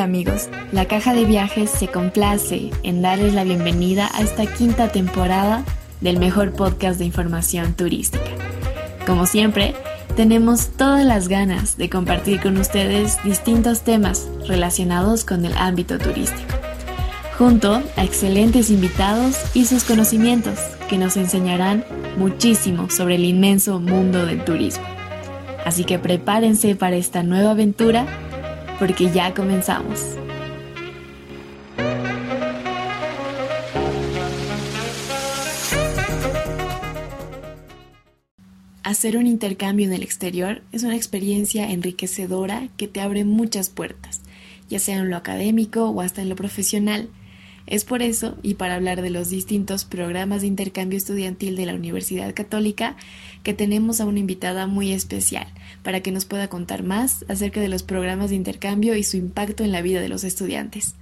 Amigos, la caja de viajes se complace en darles la bienvenida a esta quinta temporada del mejor podcast de información turística. Como siempre, tenemos todas las ganas de compartir con ustedes distintos temas relacionados con el ámbito turístico, junto a excelentes invitados y sus conocimientos que nos enseñarán muchísimo sobre el inmenso mundo del turismo. Así que prepárense para esta nueva aventura porque ya comenzamos. Hacer un intercambio en el exterior es una experiencia enriquecedora que te abre muchas puertas, ya sea en lo académico o hasta en lo profesional. Es por eso, y para hablar de los distintos programas de intercambio estudiantil de la Universidad Católica, que tenemos a una invitada muy especial para que nos pueda contar más acerca de los programas de intercambio y su impacto en la vida de los estudiantes.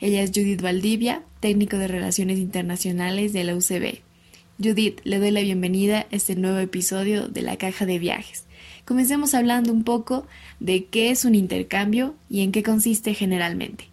Ella es Judith Valdivia, técnico de Relaciones Internacionales de la UCB. Judith, le doy la bienvenida a este nuevo episodio de La Caja de Viajes. Comencemos hablando un poco de qué es un intercambio y en qué consiste generalmente.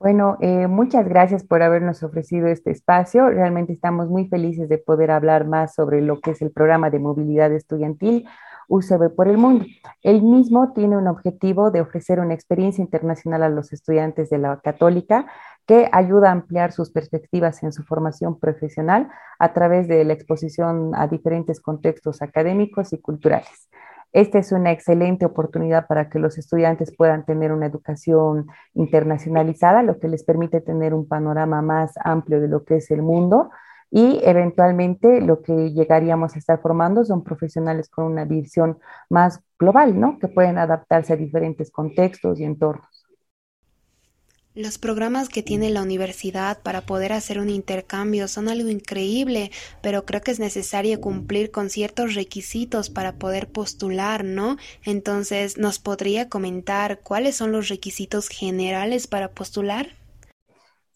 Bueno, eh, muchas gracias por habernos ofrecido este espacio. Realmente estamos muy felices de poder hablar más sobre lo que es el programa de movilidad estudiantil UCB por el mundo. El mismo tiene un objetivo de ofrecer una experiencia internacional a los estudiantes de la católica que ayuda a ampliar sus perspectivas en su formación profesional a través de la exposición a diferentes contextos académicos y culturales. Esta es una excelente oportunidad para que los estudiantes puedan tener una educación internacionalizada, lo que les permite tener un panorama más amplio de lo que es el mundo y eventualmente lo que llegaríamos a estar formando son profesionales con una visión más global, ¿no? Que pueden adaptarse a diferentes contextos y entornos. Los programas que tiene la universidad para poder hacer un intercambio son algo increíble, pero creo que es necesario cumplir con ciertos requisitos para poder postular, ¿no? Entonces, ¿nos podría comentar cuáles son los requisitos generales para postular?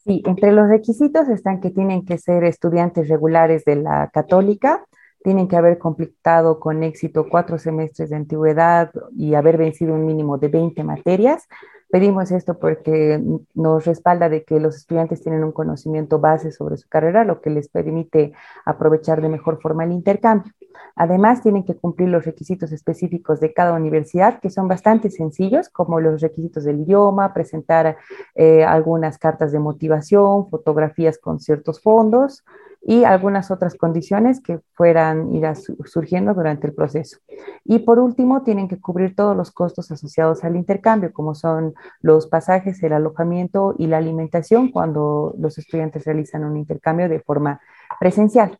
Sí, entre los requisitos están que tienen que ser estudiantes regulares de la católica, tienen que haber completado con éxito cuatro semestres de antigüedad y haber vencido un mínimo de 20 materias Pedimos esto porque nos respalda de que los estudiantes tienen un conocimiento base sobre su carrera, lo que les permite aprovechar de mejor forma el intercambio. Además, tienen que cumplir los requisitos específicos de cada universidad, que son bastante sencillos, como los requisitos del idioma, presentar eh, algunas cartas de motivación, fotografías con ciertos fondos, y algunas otras condiciones que fueran ir surgiendo durante el proceso. Y por último, tienen que cubrir todos los costos asociados al intercambio, como son los pasajes, el alojamiento y la alimentación cuando los estudiantes realizan un intercambio de forma presencial.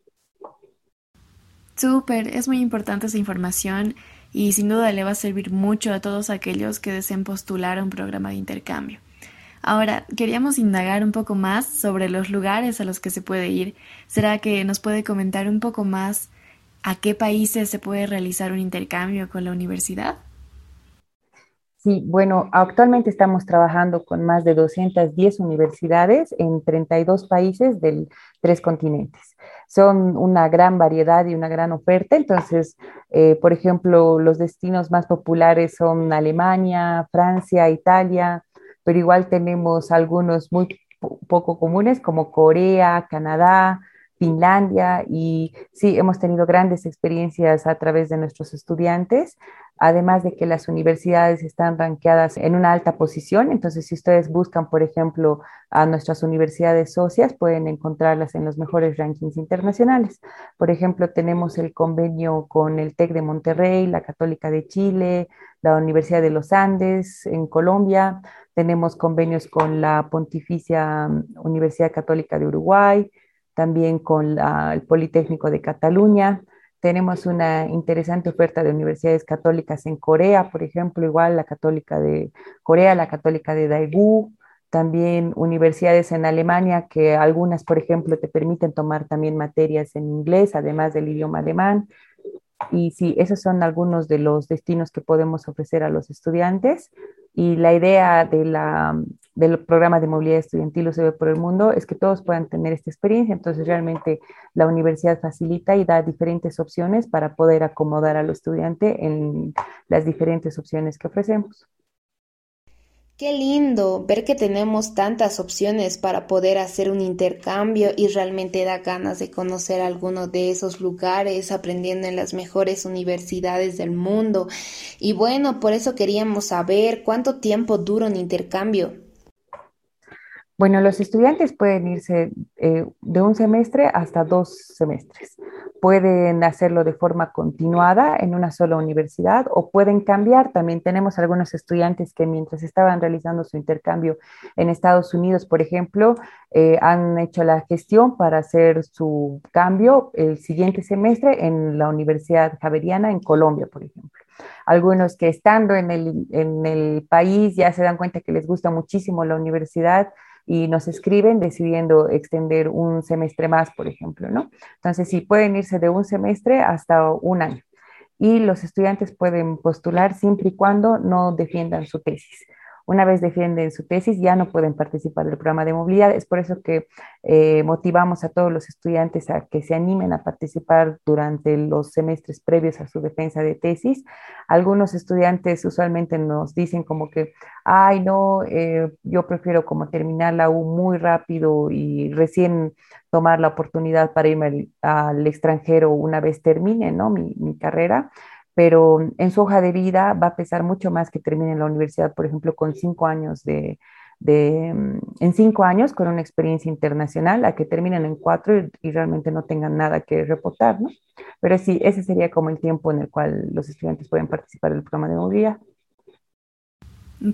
Súper, es muy importante esa información y sin duda le va a servir mucho a todos aquellos que deseen postular a un programa de intercambio. Ahora, queríamos indagar un poco más sobre los lugares a los que se puede ir. ¿Será que nos puede comentar un poco más a qué países se puede realizar un intercambio con la universidad? Sí, bueno, actualmente estamos trabajando con más de 210 universidades en 32 países de tres continentes. Son una gran variedad y una gran oferta. Entonces, eh, por ejemplo, los destinos más populares son Alemania, Francia, Italia, pero igual tenemos algunos muy poco comunes como Corea, Canadá, Finlandia y sí, hemos tenido grandes experiencias a través de nuestros estudiantes, además de que las universidades están ranqueadas en una alta posición, entonces si ustedes buscan, por ejemplo, a nuestras universidades socias, pueden encontrarlas en los mejores rankings internacionales. Por ejemplo, tenemos el convenio con el TEC de Monterrey, la Católica de Chile, la Universidad de los Andes en Colombia, tenemos convenios con la Pontificia Universidad Católica de Uruguay, también con el Politécnico de Cataluña. Tenemos una interesante oferta de universidades católicas en Corea, por ejemplo, igual la Católica de Corea, la Católica de Daegu, también universidades en Alemania que algunas, por ejemplo, te permiten tomar también materias en inglés, además del idioma alemán. Y sí, esos son algunos de los destinos que podemos ofrecer a los estudiantes. Y la idea del programa de movilidad estudiantil ve por el Mundo es que todos puedan tener esta experiencia. Entonces, realmente la universidad facilita y da diferentes opciones para poder acomodar al estudiante en las diferentes opciones que ofrecemos. Qué lindo ver que tenemos tantas opciones para poder hacer un intercambio y realmente da ganas de conocer alguno de esos lugares aprendiendo en las mejores universidades del mundo. Y bueno, por eso queríamos saber cuánto tiempo dura un intercambio. Bueno, los estudiantes pueden irse eh, de un semestre hasta dos semestres. Pueden hacerlo de forma continuada en una sola universidad o pueden cambiar. También tenemos algunos estudiantes que mientras estaban realizando su intercambio en Estados Unidos, por ejemplo, eh, han hecho la gestión para hacer su cambio el siguiente semestre en la Universidad Javeriana en Colombia, por ejemplo. Algunos que estando en el, en el país ya se dan cuenta que les gusta muchísimo la universidad y nos escriben decidiendo extender un semestre más, por ejemplo, ¿no? Entonces, sí, pueden irse de un semestre hasta un año y los estudiantes pueden postular siempre y cuando no defiendan su tesis. Una vez defienden su tesis, ya no pueden participar del programa de movilidad. Es por eso que eh, motivamos a todos los estudiantes a que se animen a participar durante los semestres previos a su defensa de tesis. Algunos estudiantes usualmente nos dicen como que, ay, no, eh, yo prefiero como terminar la U muy rápido y recién tomar la oportunidad para irme al, extranjero una vez termine ¿no? mi, mi carrera pero en su hoja de vida va a pesar mucho más que termine en la universidad, por ejemplo, con cinco años de, mm, en cinco años con una experiencia internacional, a que terminen en cuatro y, realmente no tengan nada que reportar, ¿no? Pero sí, ese sería como el tiempo en el cual los estudiantes pueden participar del programa de movilidad.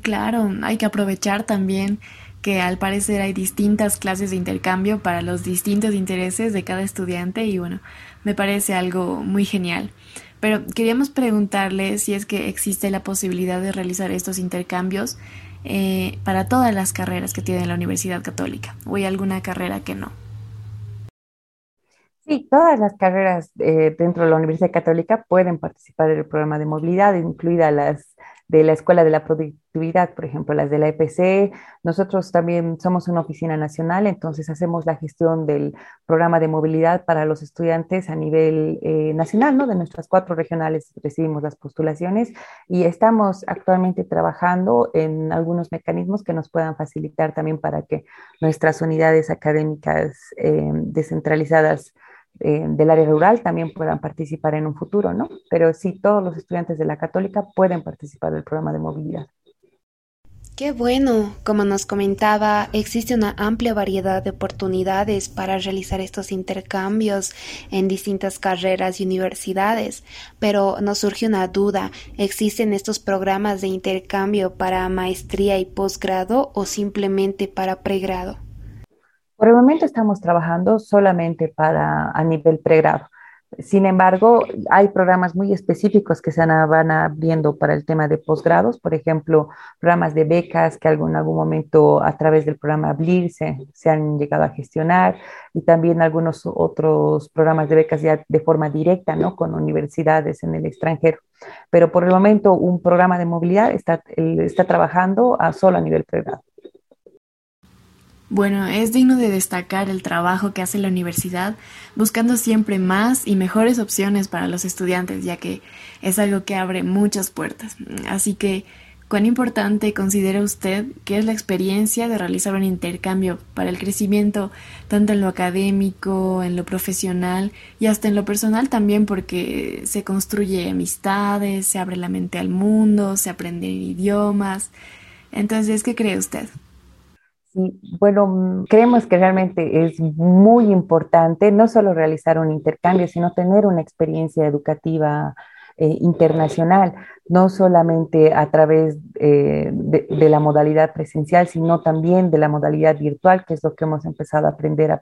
Claro, hay que aprovechar también que al parecer hay distintas clases de intercambio para los distintos intereses de cada estudiante y bueno, me parece algo muy genial. Pero queríamos preguntarle si es que existe la posibilidad de realizar estos intercambios eh, para todas las carreras que tiene la Universidad Católica o hay alguna carrera que no. Sí, todas las carreras eh, dentro de la Universidad Católica pueden participar del programa de movilidad, incluidas las de la Escuela de la Productividad, por ejemplo, las de la EPC. Nosotros también somos una oficina nacional, entonces hacemos la gestión del programa de movilidad para los estudiantes a nivel eh, nacional, ¿no? De nuestras cuatro regionales recibimos las postulaciones y estamos actualmente trabajando en algunos mecanismos que nos puedan facilitar también para que nuestras unidades académicas eh, descentralizadas eh, del área rural también puedan participar en un futuro, ¿no? Pero sí, todos los estudiantes de la católica pueden participar del programa de movilidad. Qué bueno, como nos comentaba, existe una amplia variedad de oportunidades para realizar estos intercambios en distintas carreras y universidades, pero nos surge una duda, ¿existen estos programas de intercambio para maestría y posgrado o simplemente para pregrado? Por el momento estamos trabajando solamente para a nivel pregrado. Sin embargo, hay programas muy específicos que se van abriendo para el tema de posgrados, por ejemplo, programas de becas que en algún momento a través del programa BLIR se, se, han llegado a gestionar y también algunos otros programas de becas ya de forma directa, ¿no? Con universidades en el extranjero. Pero por el momento un programa de movilidad está, está trabajando a solo a nivel pregrado. Bueno, es digno de destacar el trabajo que hace la universidad buscando siempre más y mejores opciones para los estudiantes, ya que es algo que abre muchas puertas. Así que, ¿cuán importante considera usted que es la experiencia de realizar un intercambio para el crecimiento tanto en lo académico, en lo profesional y hasta en lo personal también porque se construye amistades, se abre la mente al mundo, se aprenden idiomas? Entonces, ¿qué cree usted? Sí, bueno, mm, creemos que realmente es muy importante no solo realizar un intercambio, sino tener una experiencia educativa eh, internacional, no solamente a través eh, de, la modalidad presencial, sino también de la modalidad virtual, que es lo que hemos empezado a aprender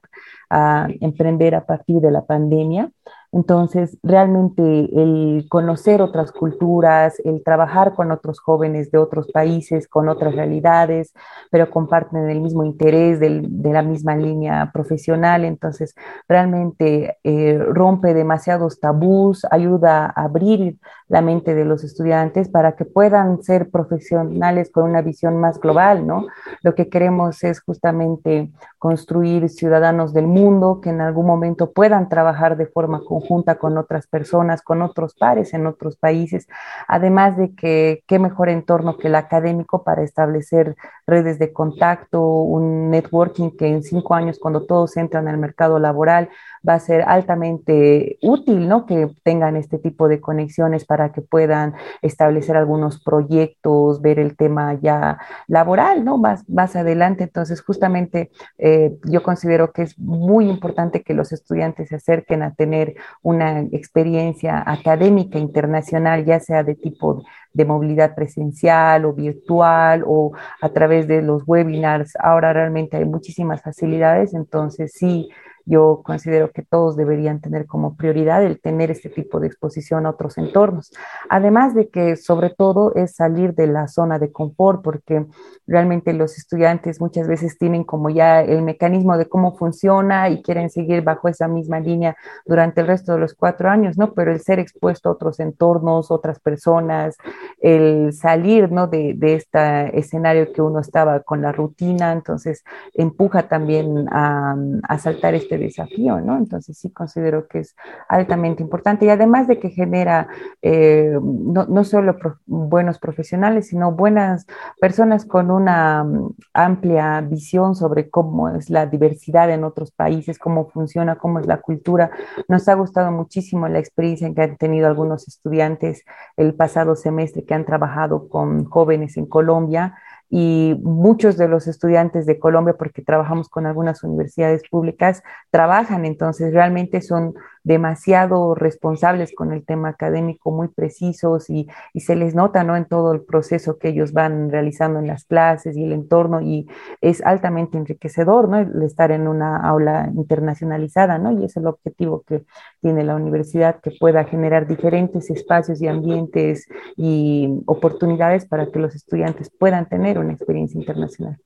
a emprender a partir de la pandemia. Entonces, realmente el conocer otras culturas, el trabajar con otros jóvenes de otros países, con otras realidades, pero comparten el mismo interés de la misma línea profesional, entonces realmente eh, rompe demasiados tabús, ayuda a abrir la mente de los estudiantes para que puedan ser profesionales con una visión más global, ¿no? Lo que queremos es justamente construir ciudadanos del mundo que en algún momento puedan trabajar de forma conjunta conjunta con otras personas, con otros pares en otros países, además de que qué mejor entorno que el académico para establecer redes de contacto, un networking que en cinco años cuando todos entran al mercado laboral va a ser altamente útil, ¿no? Que tengan este tipo de conexiones para que puedan establecer algunos proyectos, ver el tema ya laboral, ¿no? Más, más adelante. Entonces, justamente eh, yo considero que es muy importante que los estudiantes se acerquen a tener una experiencia académica internacional, ya sea de tipo de movilidad presencial o virtual o a través de los webinars. Ahora realmente hay muchísimas facilidades, entonces sí yo considero que todos deberían tener como prioridad el tener este tipo de exposición a otros entornos. Además de que sobre todo es salir de la zona de confort, porque realmente los estudiantes muchas veces tienen como ya el mecanismo de cómo funciona y quieren seguir bajo esa misma línea durante el resto de los cuatro años, ¿no? Pero el ser expuesto a otros entornos, otras personas, el salir, ¿no? De, de este escenario que uno estaba con la rutina, entonces empuja también a, a saltar este desafío, ¿no? Entonces sí considero que es altamente importante y además de que genera eh, no, no, solo buenos profesionales, sino buenas personas con una mm, amplia visión sobre cómo es la diversidad en otros países, cómo funciona, cómo es la cultura. Nos ha gustado muchísimo la experiencia que han tenido algunos estudiantes el pasado semestre que han trabajado con jóvenes en Colombia y muchos de los estudiantes de Colombia, porque trabajamos con algunas universidades públicas, trabajan, entonces realmente son demasiado responsables con el tema académico, muy precisos y, se les nota ¿no? en todo el proceso que ellos van realizando en las clases y el entorno y es altamente enriquecedor ¿no? el estar en una aula internacionalizada ¿no? y es el objetivo que tiene la universidad, que pueda generar diferentes espacios y ambientes y oportunidades para que los estudiantes puedan tener una experiencia internacional.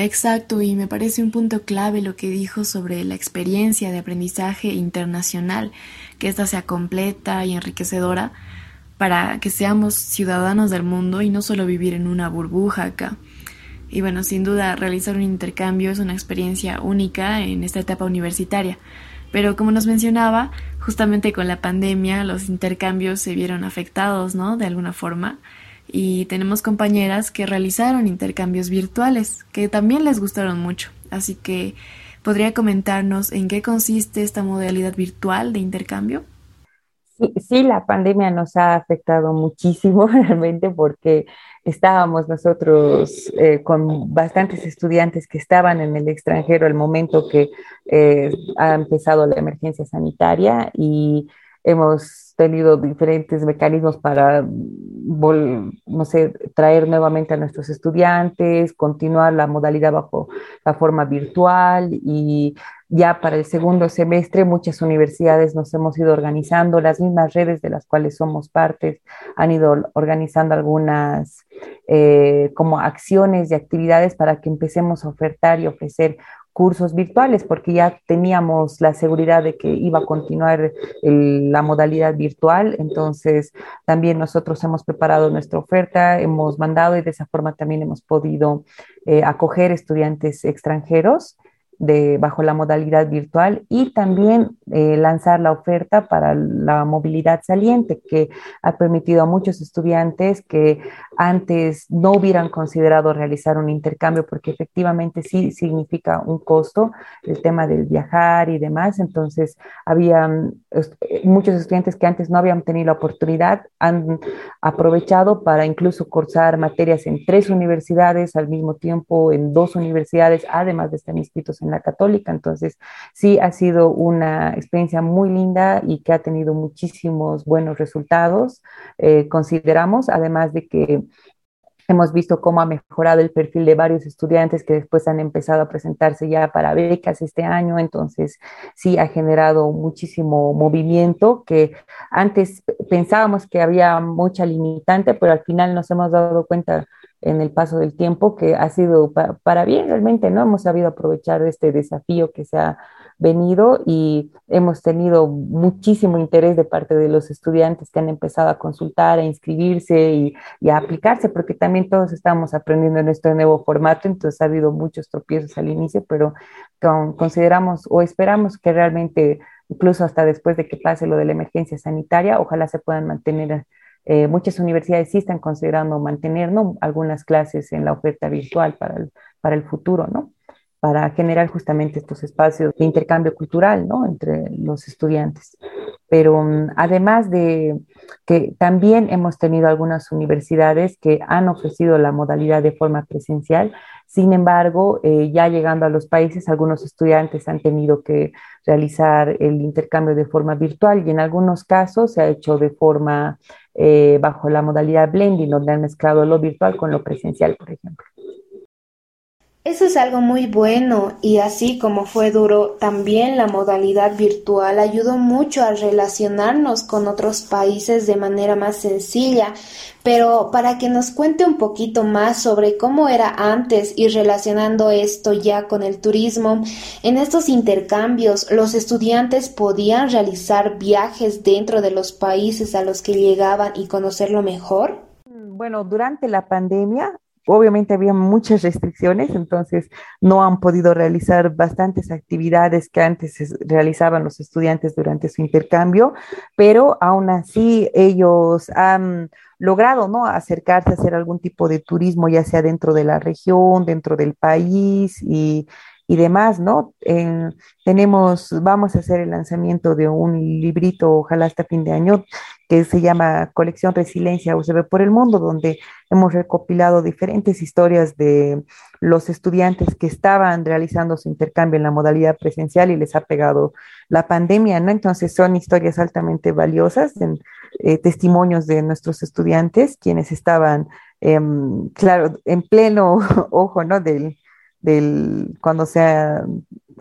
Exacto, y me parece un punto clave lo que dijo sobre la experiencia de aprendizaje internacional, que ésta sea completa y enriquecedora para que seamos ciudadanos del mundo y no solo vivir en una burbuja acá. Y bueno, sin duda, realizar un intercambio es una experiencia única en esta etapa universitaria. Pero como nos mencionaba, justamente con la pandemia los intercambios se vieron afectados, ¿no? De alguna forma y tenemos compañeras que realizaron intercambios virtuales que también les gustaron mucho. Así que, ¿podría comentarnos en qué consiste esta modalidad virtual de intercambio? Sí, la pandemia nos ha afectado muchísimo realmente porque estábamos nosotros eh, con bastantes estudiantes que estaban en el extranjero al momento que eh, ha empezado la emergencia sanitaria y hemos tenido diferentes mecanismos para, no sé, traer nuevamente a nuestros estudiantes, continuar la modalidad bajo la forma virtual y ya para el segundo semestre muchas universidades nos hemos ido organizando, las mismas redes de las cuales somos partes han ido organizando algunas eh, como acciones y actividades para que empecemos a ofertar y ofrecer cursos virtuales porque ya teníamos la seguridad de que iba a continuar la modalidad virtual. Entonces, también nosotros hemos preparado nuestra oferta, hemos mandado y de esa forma también hemos podido eh, acoger estudiantes extranjeros de, bajo la modalidad virtual y también eh, lanzar la oferta para la movilidad saliente, que ha permitido a muchos estudiantes que antes no hubieran considerado realizar un intercambio, porque efectivamente sí significa un costo el tema del viajar y demás. Entonces, había eh, muchos estudiantes que antes no habían tenido la oportunidad, han aprovechado para incluso cursar materias en tres universidades al mismo tiempo, en dos universidades, además de estar inscritos en la católica. Entonces, sí ha sido una experiencia muy linda y que ha tenido muchísimos buenos resultados, eh, consideramos, además de que Hemos visto cómo ha mejorado el perfil de varios estudiantes que después han empezado a presentarse ya para becas este año, entonces sí ha generado muchísimo movimiento que antes pensábamos que había mucha limitante, pero al final nos hemos dado cuenta en el paso del tiempo, que ha sido para bien realmente, ¿no? Hemos sabido aprovechar este desafío que se ha venido y hemos tenido muchísimo interés de parte de los estudiantes que han empezado a consultar, a inscribirse y, a aplicarse, porque también todos estamos aprendiendo en este nuevo formato, entonces ha habido muchos tropiezos al inicio, pero consideramos o esperamos que realmente incluso hasta después de que pase lo de la emergencia sanitaria, ojalá se puedan mantener. Eh, muchas universidades sí están considerando mantener algunas clases en la oferta virtual para el, para el futuro, ¿no? para generar justamente estos espacios de intercambio cultural ¿no? entre los estudiantes. Pero mm, además de que también hemos tenido algunas universidades que han ofrecido la modalidad de forma presencial, sin embargo, eh, ya llegando a los países, algunos estudiantes han tenido que realizar el intercambio de forma virtual y en algunos casos se ha hecho de forma eh, bajo la modalidad blending, donde han mezclado lo virtual con lo presencial, por ejemplo. Eso es algo muy bueno y así como fue duro, también la modalidad virtual ayudó mucho a relacionarnos con otros países de manera más sencilla. Pero para que nos cuente un poquito más sobre cómo era antes y relacionando esto ya con el turismo, en estos intercambios los estudiantes podían realizar viajes dentro de los países a los que llegaban y conocerlo mejor. Bueno, durante la pandemia obviamente había muchas restricciones, entonces no han podido realizar bastantes actividades que antes realizaban los estudiantes durante su intercambio, pero aún así ellos han logrado ¿no? acercarse a hacer algún tipo de turismo, ya sea dentro de la región, dentro del país y, demás, ¿no? tenemos, vamos a hacer el lanzamiento de un librito, ojalá hasta fin de año, que se llama Colección Resiliencia UCB por el Mundo, donde hemos recopilado diferentes historias de los estudiantes que estaban realizando su intercambio en la modalidad presencial y les ha pegado la pandemia, ¿no? Entonces son historias altamente valiosas, en, eh, testimonios de nuestros estudiantes, quienes estaban, em, claro, en pleno ojo, ¿no? Del, del, cuando se ha,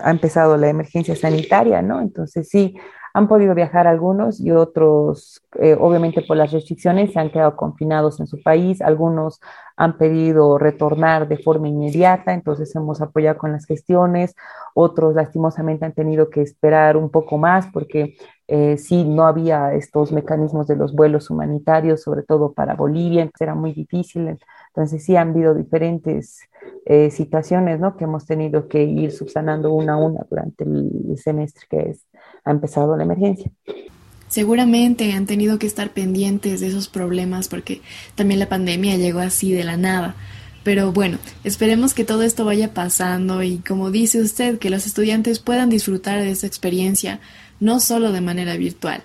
empezado la emergencia sanitaria, ¿no? Entonces sí, han podido viajar algunos y otros, eh, obviamente por las restricciones, se han quedado confinados en su país. Algunos han pedido retornar de forma inmediata, entonces hemos apoyado con las gestiones. Otros, lastimosamente, han tenido que esperar un poco más porque eh, sí no había estos mecanismos de los vuelos humanitarios, sobre todo para Bolivia, era muy difícil. Entonces sí han habido diferentes eh, situaciones ¿no? que hemos tenido que ir subsanando una a una durante el semestre que es, ha empezado la emergencia. Seguramente han tenido que estar pendientes de esos problemas porque también la pandemia llegó así de la nada. Pero bueno, esperemos que todo esto vaya pasando y como dice usted, que los estudiantes puedan disfrutar de esta experiencia, no solo de manera virtual.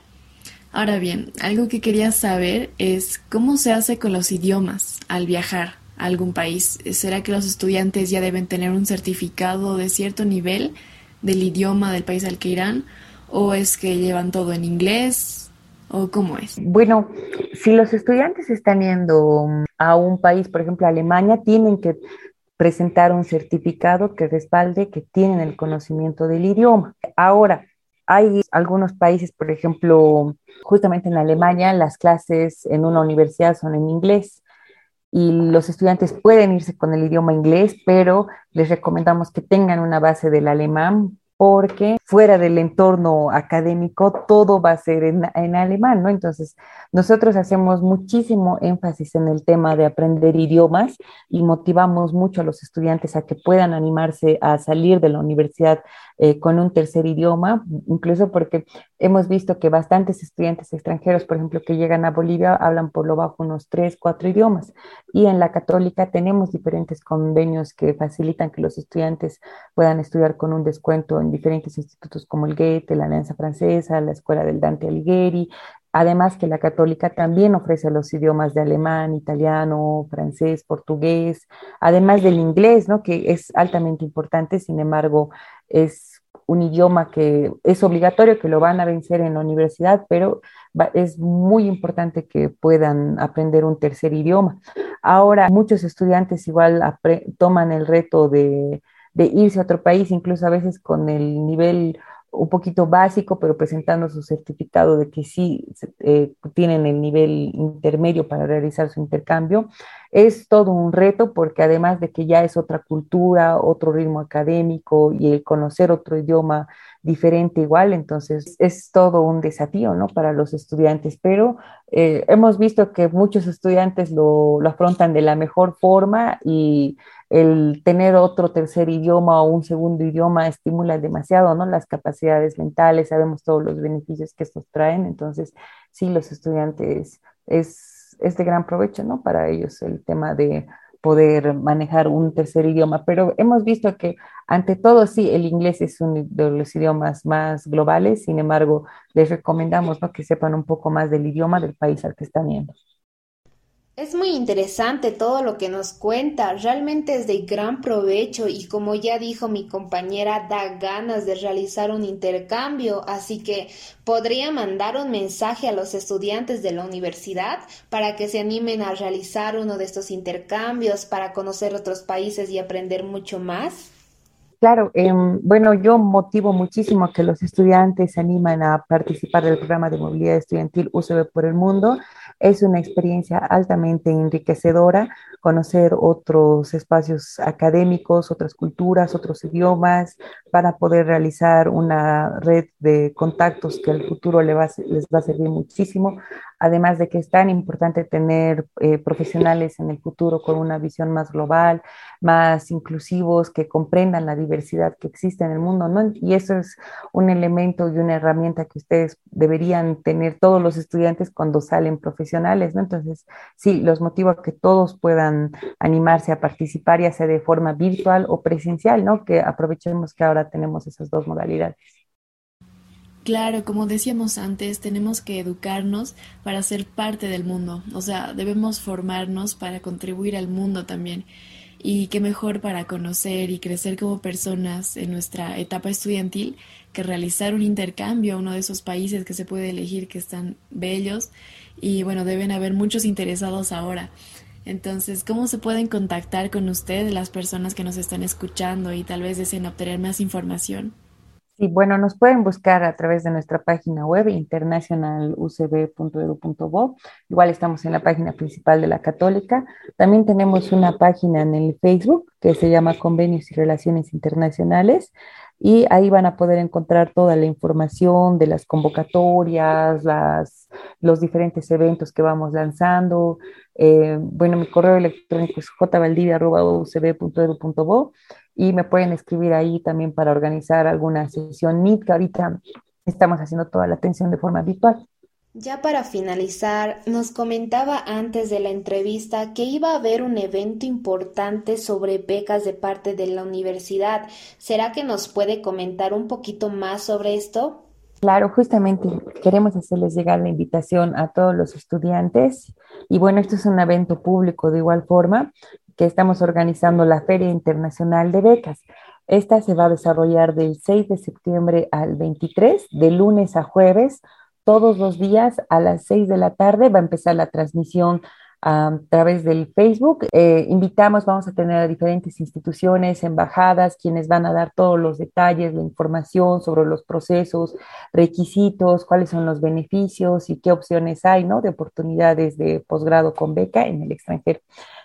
Ahora bien, algo que quería saber es cómo se hace con los idiomas al viajar algún país? ¿Será que los estudiantes ya deben tener un certificado de cierto nivel del idioma del país al que irán? ¿O es que llevan todo en inglés? ¿O cómo es? Bueno, si los estudiantes están yendo a un país, por ejemplo, Alemania, tienen que presentar un certificado que respalde que tienen el conocimiento del idioma. Ahora, hay algunos países, por ejemplo, justamente en Alemania, las clases en una universidad son en inglés y los estudiantes pueden irse con el idioma inglés, pero les recomendamos que tengan una base del alemán porque fuera del entorno académico todo va a ser en, en, alemán, ¿no? Entonces, nosotros hacemos muchísimo énfasis en el tema de aprender idiomas y motivamos mucho a los estudiantes a que puedan animarse a salir de la universidad eh, con un tercer idioma, incluso porque hemos visto que bastantes estudiantes extranjeros, por ejemplo, que llegan a Bolivia, hablan por lo bajo unos tres, cuatro idiomas. Y en la católica tenemos diferentes convenios que facilitan que los estudiantes puedan estudiar con un descuento en diferentes institutos como el Goethe, la Alianza Francesa, la Escuela del Dante Alighieri, Además que la católica también ofrece los idiomas de alemán, italiano, francés, portugués, además del inglés, ¿no? que es altamente importante, sin embargo, es un idioma que es obligatorio, que lo van a vencer en la universidad, pero es muy importante que puedan aprender un tercer idioma. Ahora, muchos estudiantes igual toman el reto de, de irse a otro país, incluso a veces con el nivel un poquito básico, pero presentando su certificado de que sí eh, tienen el nivel intermedio para realizar su intercambio. Es todo un reto porque además de que ya es otra cultura, otro ritmo académico y el conocer otro idioma diferente igual, entonces es todo un desafío, ¿no? Para los estudiantes, pero eh, hemos visto que muchos estudiantes lo, lo, afrontan de la mejor forma y el tener otro tercer idioma o un segundo idioma estimula demasiado, ¿no? Las capacidades mentales, sabemos todos los beneficios que estos traen, entonces sí, los estudiantes es, es de gran provecho, ¿no? Para ellos el tema de poder manejar un tercer idioma, pero hemos visto que ante todo sí, el inglés es uno de los idiomas más globales, sin embargo, les recomendamos ¿no? que sepan un poco más del idioma del país al que están yendo. Es muy interesante todo lo que nos cuenta, realmente es de gran provecho y como ya dijo mi compañera, da ganas de realizar un intercambio, así que podría mandar un mensaje a los estudiantes de la universidad para que se animen a realizar uno de estos intercambios, para conocer otros países y aprender mucho más. Claro, em, bueno, yo motivo muchísimo a que los estudiantes se animen a participar del programa de movilidad estudiantil UCB por el mundo. Es una experiencia altamente enriquecedora conocer otros espacios académicos, otras culturas, otros idiomas, para poder realizar una red de contactos que al futuro les va, a servir muchísimo además de que es tan importante tener eh, profesionales en el futuro con una visión más global, más inclusivos, que comprendan la diversidad que existe en el mundo, ¿no? Y eso es un elemento y una herramienta que ustedes deberían tener todos los estudiantes cuando salen profesionales, ¿no? Entonces, sí, los motivo a que todos puedan animarse a participar, ya sea de forma virtual o presencial, ¿no? Que aprovechemos que ahora tenemos esas dos modalidades. Claro, como decíamos antes, tenemos que educarnos para ser parte del mundo, o sea, debemos formarnos para contribuir al mundo también. Y qué mejor para conocer y crecer como personas en nuestra etapa estudiantil que realizar un intercambio a uno de esos países que se puede elegir que están bellos y bueno, deben haber muchos interesados ahora. Entonces, ¿cómo se pueden contactar con usted las personas que nos están escuchando y tal vez deseen obtener más información? Sí, bueno, nos pueden buscar a través de nuestra página web internacionalucb.edu.bo. Igual estamos en la página principal de la Católica. También tenemos una página en el Facebook que se llama Convenios y Relaciones Internacionales y ahí van a poder encontrar toda la información de las convocatorias, las, los diferentes eventos que vamos lanzando. Eh, bueno, mi correo electrónico es jvaldivia.ucb.edu.bo y me pueden escribir ahí también para organizar alguna sesión Meet, que ahorita estamos haciendo toda la atención de forma virtual. Ya para finalizar, nos comentaba antes de la entrevista que iba a haber un evento importante sobre becas de parte de la universidad. ¿Será que nos puede comentar un poquito más sobre esto? Claro, justamente queremos hacerles llegar la invitación a todos los estudiantes y bueno, esto es un evento público de igual forma que estamos organizando la Feria Internacional de Becas. Esta se va a desarrollar del 6 de septiembre al 23, de lunes a jueves, todos los días a las 6 de la tarde. Va a empezar la transmisión a través del Facebook. Eh, invitamos, vamos a tener a diferentes instituciones, embajadas, quienes van a dar todos los detalles, la información sobre los procesos, requisitos, cuáles son los beneficios y qué opciones hay, ¿no? De oportunidades de posgrado con beca en el extranjero.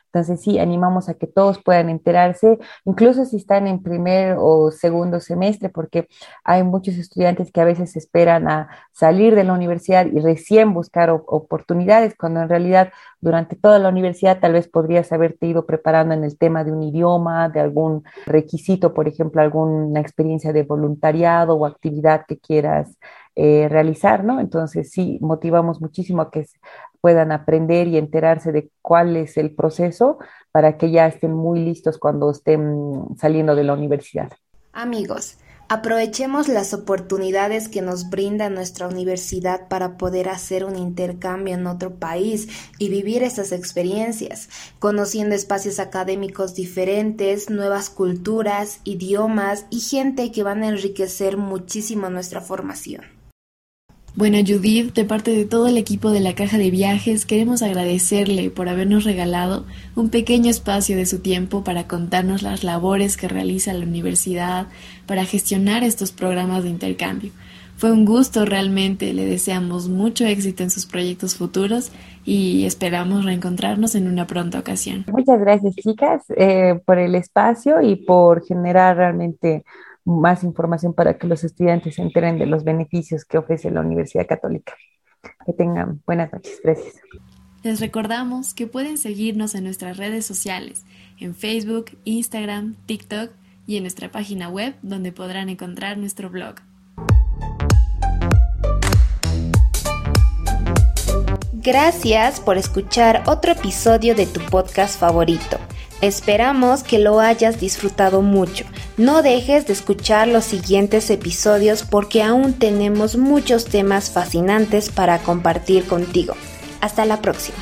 Entonces sí, animamos a que todos puedan enterarse, incluso si están en primer o segundo semestre, porque hay muchos estudiantes que a veces esperan a salir de la universidad y recién buscar oportunidades, cuando en realidad durante toda la universidad tal vez podrías haberte ido preparando en el tema de un idioma, de algún requisito, por ejemplo, alguna experiencia de voluntariado o actividad que quieras eh, realizar, ¿no? Entonces sí, motivamos muchísimo a que puedan aprender y enterarse de cuál es el proceso para que ya estén muy listos cuando estén saliendo de la universidad. Amigos, aprovechemos las oportunidades que nos brinda nuestra universidad para poder hacer un intercambio en otro país y vivir esas experiencias, conociendo espacios académicos diferentes, nuevas culturas, idiomas y gente que van a enriquecer muchísimo nuestra formación. Bueno, Judith, de parte de todo el equipo de la Caja de Viajes, queremos agradecerle por habernos regalado un pequeño espacio de su tiempo para contarnos las labores que realiza la universidad para gestionar estos programas de intercambio. Fue un gusto realmente, le deseamos mucho éxito en sus proyectos futuros y esperamos reencontrarnos en una pronta ocasión. Muchas gracias chicas eh, por el espacio y por generar realmente más información para que los estudiantes se enteren de los beneficios que ofrece la Universidad Católica. Que tengan buenas noches. Gracias. Les recordamos que pueden seguirnos en nuestras redes sociales, en Facebook, Instagram, TikTok y en nuestra página web donde podrán encontrar nuestro blog. Gracias por escuchar otro episodio de tu podcast favorito. Esperamos que lo hayas disfrutado mucho. No dejes de escuchar los siguientes episodios porque aún tenemos muchos temas fascinantes para compartir contigo. Hasta la próxima.